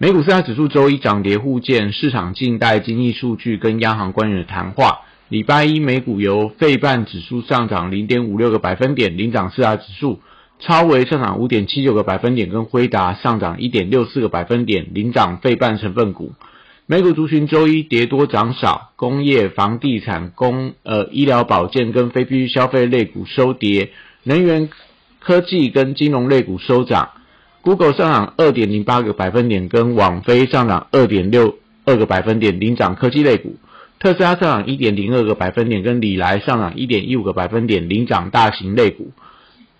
美股四大指数周一涨跌互见，市场静待经济数据跟央行官员的谈话。礼拜一美股由费半指数上涨零点五六个百分点，领涨四大指数；超微上涨五点七九个百分点，跟辉达上涨一点六四个百分点，领涨费半成分股。美股族群周一跌多涨少，工业、房地产、工呃医疗保健跟非必需消费类股收跌，能源、科技跟金融类股收涨。Google 上涨二点零八个百分点，跟网飞上涨二点六二个百分点，领涨科技类股。特斯拉上涨一点零二个百分点，跟李来上涨一点一五个百分点，领涨大型类股。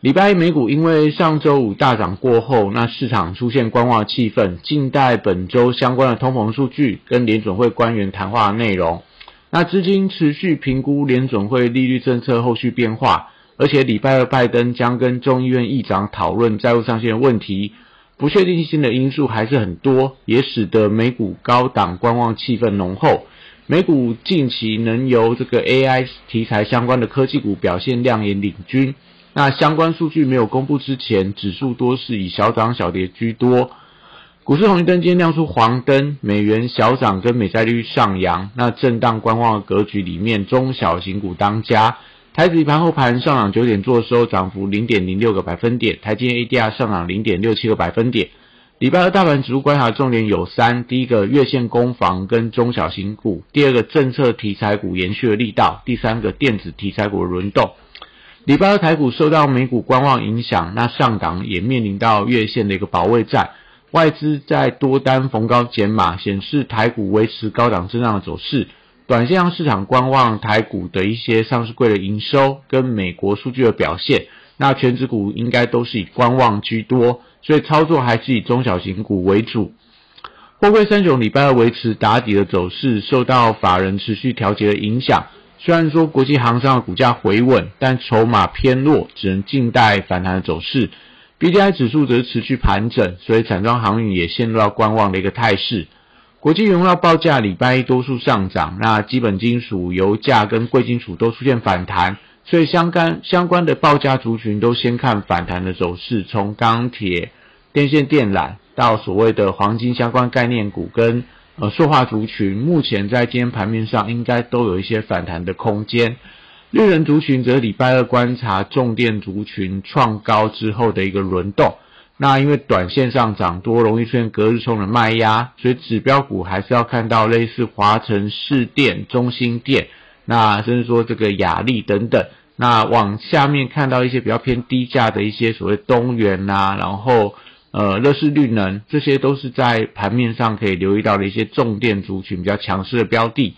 礼拜一美股因为上周五大涨过后，那市场出现观望气氛，静待本周相关的通膨数据跟联准会官员谈话内容。那资金持续评估联准会利率政策后续变化，而且礼拜二拜登将跟众议院议长讨论债务上限的问题，不确定性的因素还是很多，也使得美股高档观望气氛浓厚。美股近期能由这个 AI 题材相关的科技股表现亮眼领军。那相关数据没有公布之前，指数多是以小涨小跌居多。股市红绿灯今天亮出黄灯，美元小涨跟美债率上扬。那震荡观望的格局里面，中小型股当家。台指盘后盘上涨九点，做收涨幅零点零六个百分点。台积 ADR 上涨零点六七个百分点。礼拜二大盘指数观察重点有三：第一个月线攻防跟中小型股；第二个政策题材股延续的力道；第三个电子题材股的轮动。礼拜二台股受到美股观望影响，那上档也面临到月线的一个保卫战，外资在多单逢高减码，显示台股维持高档震荡的走势。短线上市场观望台股的一些上市柜的营收跟美国数据的表现，那全指股应该都是以观望居多，所以操作还是以中小型股为主。货柜三雄礼拜二维持打底的走势，受到法人持续调节的影响。虽然说国际航商的股价回稳，但筹码偏弱，只能静待反弹的走势。B D I 指数则持续盘整，所以散装航运也陷入到观望的一个态势。国际原料报价礼拜一多数上涨，那基本金属、油价跟贵金属都出现反弹，所以相关相关的报价族群都先看反弹的走势。从钢铁、电线电缆到所谓的黄金相关概念股跟。呃，塑化族群目前在今天盘面上应该都有一些反弹的空间。绿人族群则礼拜二观察重电族群创高之后的一个轮动。那因为短线上涨多，容易出现隔日冲的卖压，所以指标股还是要看到类似华晨、市电、中心电，那甚至说这个雅力等等。那往下面看到一些比较偏低价的一些所谓东元呐，然后。呃，乐视绿能这些都是在盘面上可以留意到的一些重电族群比较强势的标的。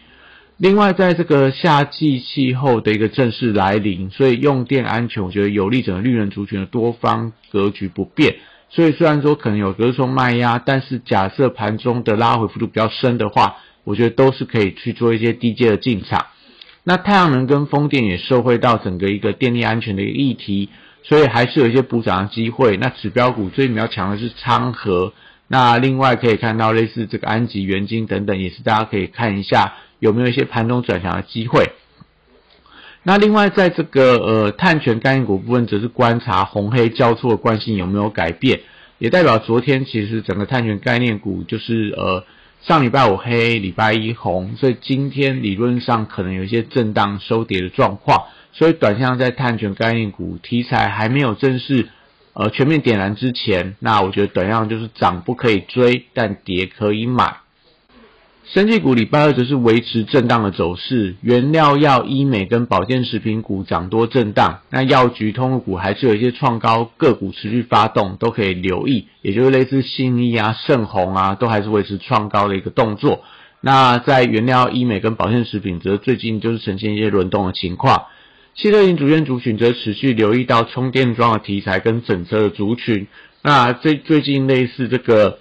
另外，在这个夏季气候的一个正式来临，所以用电安全，我觉得有利整个绿能族群的多方格局不变。所以虽然说可能有隔空卖压，但是假设盘中的拉回幅度比较深的话，我觉得都是可以去做一些低阶的进场。那太阳能跟风电也受惠到整个一个电力安全的一个议题。所以还是有一些补涨的机会。那指标股最比较强的是昌河。那另外可以看到类似这个安吉、元晶等等，也是大家可以看一下有没有一些盘中转强的机会。那另外在这个呃碳权概念股部分，则是观察红黑交错的惯性有没有改变，也代表昨天其实整个碳权概念股就是呃上礼拜五黑，礼拜一红，所以今天理论上可能有一些震荡收跌的状况。所以，短线在碳权概念股题材还没有正式呃全面点燃之前，那我觉得短线就是涨不可以追，但跌可以买。生技股礼拜二则是维持震荡的走势，原料药、医美跟保健食品股涨多震荡，那药局、通股还是有一些创高个股持续发动，都可以留意。也就是类似信义啊、盛虹啊，都还是维持创高的一个动作。那在原料医美跟保健食品，则最近就是呈现一些轮动的情况。汽车型主线族群则持续留意到充电桩的题材跟整车的族群。那最最近类似这个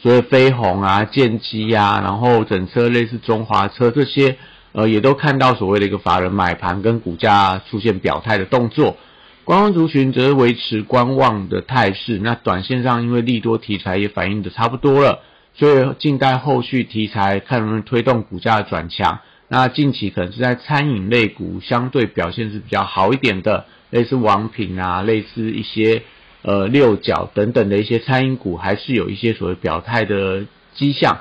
所以飞鸿啊、建机啊，然后整车类似中华车这些，呃，也都看到所谓的一个法人买盘跟股价出现表态的动作。观望族群则是维持观望的态势。那短线上因为利多题材也反映的差不多了，所以静待后续题材看能不能推动股价转强。那近期可能是在餐饮类股相对表现是比较好一点的，类似王品啊，类似一些。呃，六角等等的一些餐饮股还是有一些所谓表态的迹象。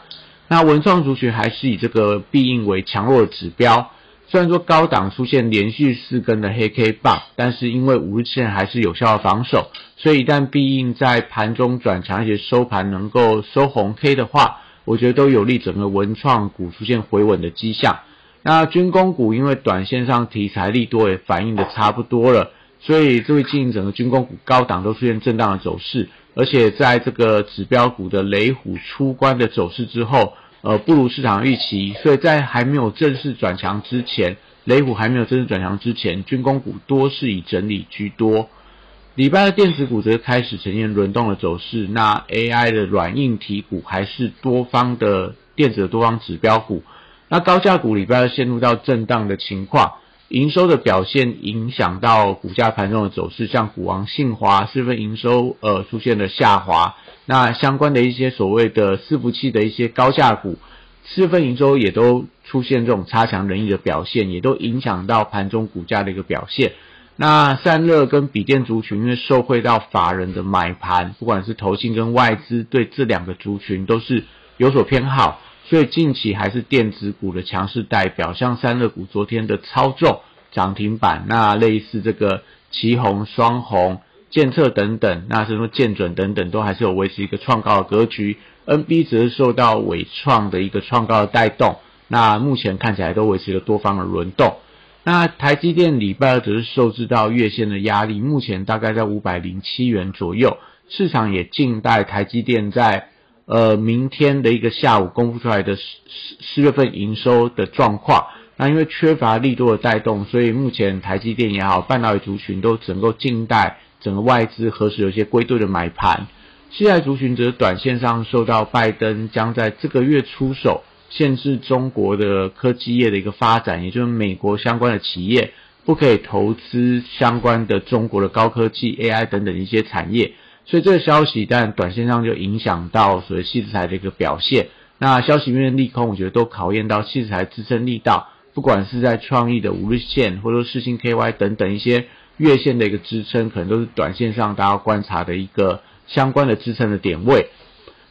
那文创族群还是以这个必应为强弱的指标。虽然说高档出现连续四根的黑 K 棒，但是因为五日线还是有效的防守，所以一旦必应在盘中转强，而且收盘能够收红 K 的话，我觉得都有利整个文创股出现回稳的迹象。那军工股因为短线上题材利多也反映的差不多了。所以最近整个军工股高档都出现震荡的走势，而且在这个指标股的雷虎出关的走势之后，呃，不如市场预期，所以在还没有正式转强之前，雷虎还没有正式转强之前，军工股多是以整理居多。礼拜的电子股则开始呈现轮动的走势，那 AI 的软硬体股还是多方的电子的多方指标股，那高价股礼拜二陷入到震荡的情况。营收的表现影响到股价盘中的走势，像股王信华四份营收呃出现了下滑，那相关的一些所谓的伺服器的一些高价股四份营收也都出现这种差强人意的表现，也都影响到盘中股价的一个表现。那散热跟笔电族群因为受惠到法人的买盘，不管是投信跟外资对这两个族群都是有所偏好。所以近期还是电子股的强势代表，像三热股昨天的操纵涨停板，那类似这个旗红、双红、建策等等，那什么建准等等，都还是有维持一个创高的格局。NB 则是受到伟创的一个创高的带动，那目前看起来都维持了多方的轮动。那台积电礼拜二则是受制到月线的压力，目前大概在五百零七元左右，市场也静待台积电在。呃，明天的一个下午公布出来的四四四月份营收的状况，那因为缺乏力度的带动，所以目前台积电也好，半导体族群都整个静待整个外资何时有些归队的买盘。现在族群则短线上受到拜登将在这个月出手限制中国的科技业的一个发展，也就是美国相关的企业不可以投资相关的中国的高科技 AI 等等一些产业。所以这个消息，但短线上就影响到所谓细资材的一个表现。那消息面利空，我觉得都考验到细资材支撑力道。不管是在创意的五日线，或者说世星 KY 等等一些月线的一个支撑，可能都是短线上大家观察的一个相关的支撑的点位。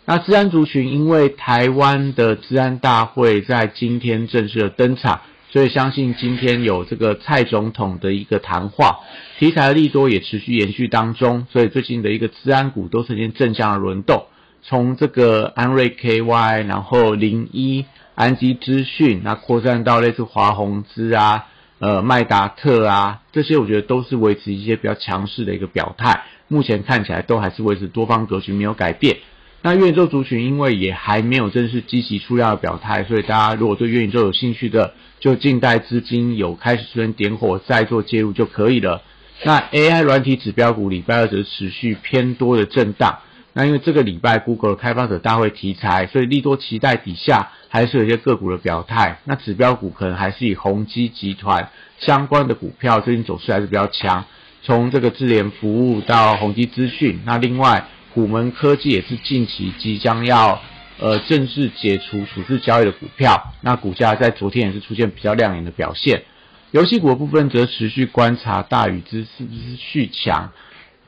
那治安族群，因为台湾的治安大会在今天正式的登场。所以相信今天有这个蔡总统的一个谈话，题材利多也持续延续当中，所以最近的一个资安股都呈现正向的轮动，从这个安瑞 KY，然后零一安基资讯，那扩散到类似华宏资啊，呃麦达特啊，这些我觉得都是维持一些比较强势的一个表态，目前看起来都还是维持多方格局没有改变。那元宇宙族群因为也还没有正式积极出量的表态，所以大家如果对元宇宙有兴趣的，就静待资金有开始出现点火再做介入就可以了。那 AI 软体指标股礼拜二则持续偏多的震荡。那因为这个礼拜 Google 开发者大会题材，所以利多期待底下还是有些个股的表态。那指标股可能还是以宏基集团相关的股票最近走势还是比较强，从这个智联服务到宏基资讯，那另外。虎门科技也是近期即将要呃正式解除处置交易的股票，那股价在昨天也是出现比较亮眼的表现。游戏股的部分则持续观察大禹之是不是续强，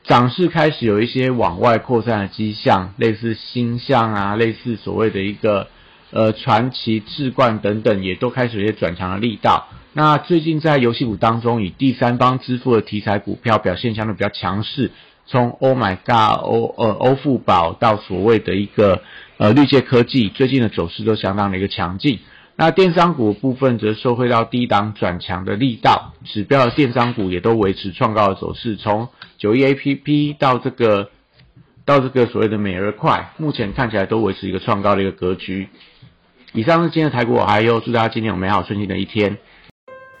涨势开始有一些往外扩散的迹象，类似星象啊，类似所谓的一个呃传奇智冠等等，也都开始有些转强的力道。那最近在游戏股当中，以第三方支付的题材股票表现相对比较强势。从 Oh my God，欧呃欧富宝到所谓的一个呃绿界科技，最近的走势都相当的一个强劲。那电商股部分则受惠到低档转强的力道，指标的电商股也都维持创高的走势。从九一 A P P 到这个到这个所谓的美而快，目前看起来都维持一个创高的一个格局。以上是今天的台股，还有祝大家今天有美好顺心的一天。